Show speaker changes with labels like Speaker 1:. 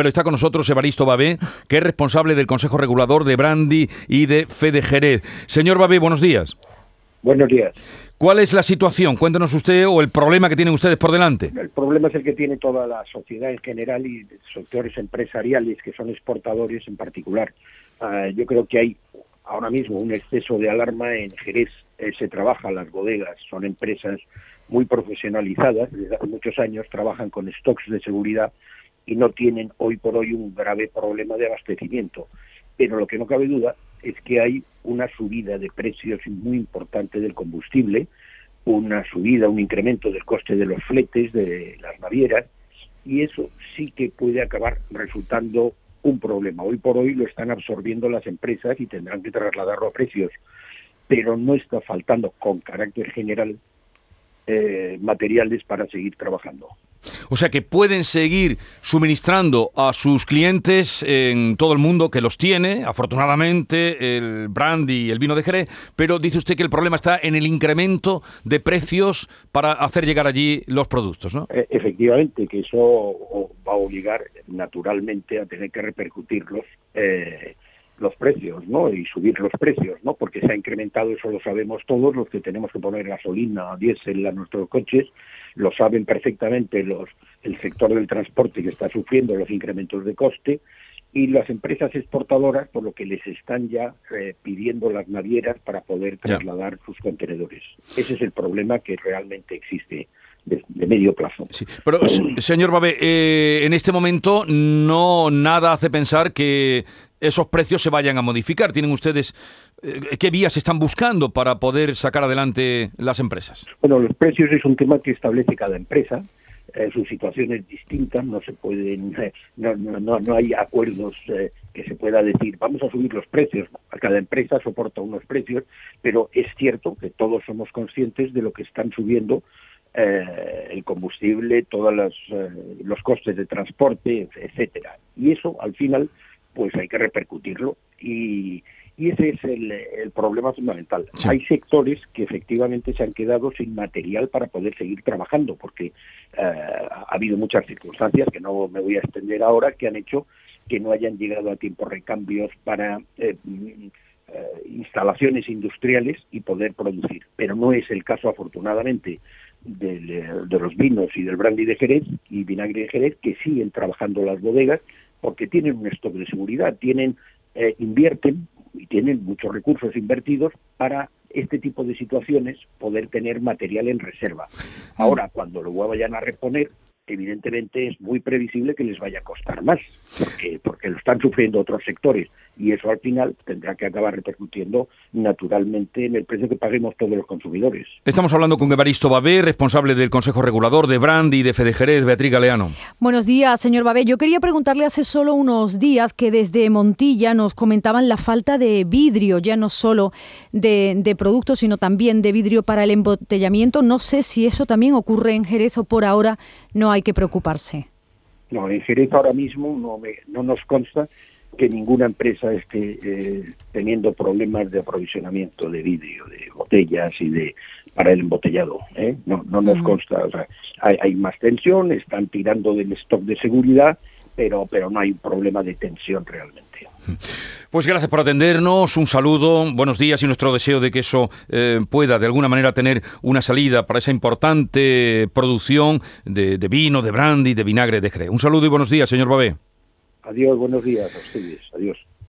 Speaker 1: pero está con nosotros Evaristo Babé, que es responsable del Consejo Regulador de Brandy y de Fede Jerez. Señor Babé, buenos días.
Speaker 2: Buenos días.
Speaker 1: ¿Cuál es la situación? Cuéntenos usted o el problema que tienen ustedes por delante.
Speaker 2: El problema es el que tiene toda la sociedad en general y sectores empresariales que son exportadores en particular. Ah, yo creo que hay ahora mismo un exceso de alarma en Jerez. Eh, se trabaja las bodegas, son empresas muy profesionalizadas, desde hace muchos años trabajan con stocks de seguridad y no tienen hoy por hoy un grave problema de abastecimiento. Pero lo que no cabe duda es que hay una subida de precios muy importante del combustible, una subida, un incremento del coste de los fletes, de las navieras, y eso sí que puede acabar resultando un problema. Hoy por hoy lo están absorbiendo las empresas y tendrán que trasladarlo a precios, pero no está faltando con carácter general eh, materiales para seguir trabajando.
Speaker 1: O sea que pueden seguir suministrando a sus clientes en todo el mundo que los tiene, afortunadamente, el brandy y el vino de Jerez, pero dice usted que el problema está en el incremento de precios para hacer llegar allí los productos, ¿no?
Speaker 2: E, efectivamente, que eso va a obligar naturalmente a tener que repercutirlos. Eh, los precios, ¿no? Y subir los precios, ¿no? Porque se ha incrementado, eso lo sabemos todos, los que tenemos que poner gasolina, diésel a nuestros coches, lo saben perfectamente los el sector del transporte que está sufriendo los incrementos de coste y las empresas exportadoras por lo que les están ya eh, pidiendo las navieras para poder trasladar sus contenedores. Ese es el problema que realmente existe de, medio plazo.
Speaker 1: Sí, pero señor Babe, eh, en este momento no nada hace pensar que esos precios se vayan a modificar. ¿Tienen ustedes eh, qué vías están buscando para poder sacar adelante las empresas?
Speaker 2: Bueno, los precios es un tema que establece cada empresa. Eh, su situación es distinta, no se pueden, eh, no, no, no, hay acuerdos que se pueda decir vamos a subir los precios. Cada empresa soporta unos precios, pero es cierto que todos somos conscientes de lo que están subiendo el combustible, todos los, los costes de transporte, etcétera. Y eso, al final, pues hay que repercutirlo y, ese es el, problema fundamental. Hay sectores que efectivamente se han quedado sin material para poder seguir trabajando, porque eh, ha habido muchas circunstancias que no me voy a extender ahora que han hecho que no hayan llegado a tiempo recambios para eh, eh, instalaciones industriales y poder producir. Pero no es el caso, afortunadamente, de los vinos y del brandy de Jerez y vinagre de Jerez, que siguen trabajando las bodegas porque tienen un stock de seguridad, tienen eh, invierten y tienen muchos recursos invertidos para este tipo de situaciones poder tener material en reserva. Mm. Ahora, cuando lo vayan a reponer, evidentemente es muy previsible que les vaya a costar más, porque, porque lo están sufriendo otros sectores y eso al final tendrá que acabar repercutiendo naturalmente en el precio que paguemos todos los consumidores.
Speaker 1: Estamos hablando con Evaristo Babé, responsable del Consejo Regulador de Brand y de Fede Jerez, Beatriz Galeano.
Speaker 3: Buenos días, señor Babé. Yo quería preguntarle hace solo unos días que desde Montilla nos comentaban la falta de vidrio, ya no solo de, de productos, sino también de vidrio para el embotellamiento. No sé si eso también ocurre en Jerez o por ahora no hay que preocuparse.
Speaker 2: No, en Jerez ahora mismo no, me, no nos consta que ninguna empresa esté eh, teniendo problemas de aprovisionamiento de vidrio, de botellas y de para el embotellado. ¿eh? No, no nos consta. O sea, hay, hay, más tensión, están tirando del stock de seguridad, pero, pero no hay un problema de tensión realmente.
Speaker 1: Pues gracias por atendernos, un saludo, buenos días y nuestro deseo de que eso eh, pueda de alguna manera tener una salida para esa importante producción de, vino, de brandy, de vinagre de Jerez. Un saludo y buenos días, señor Babé.
Speaker 2: Adiós, buenos días a. Adiós.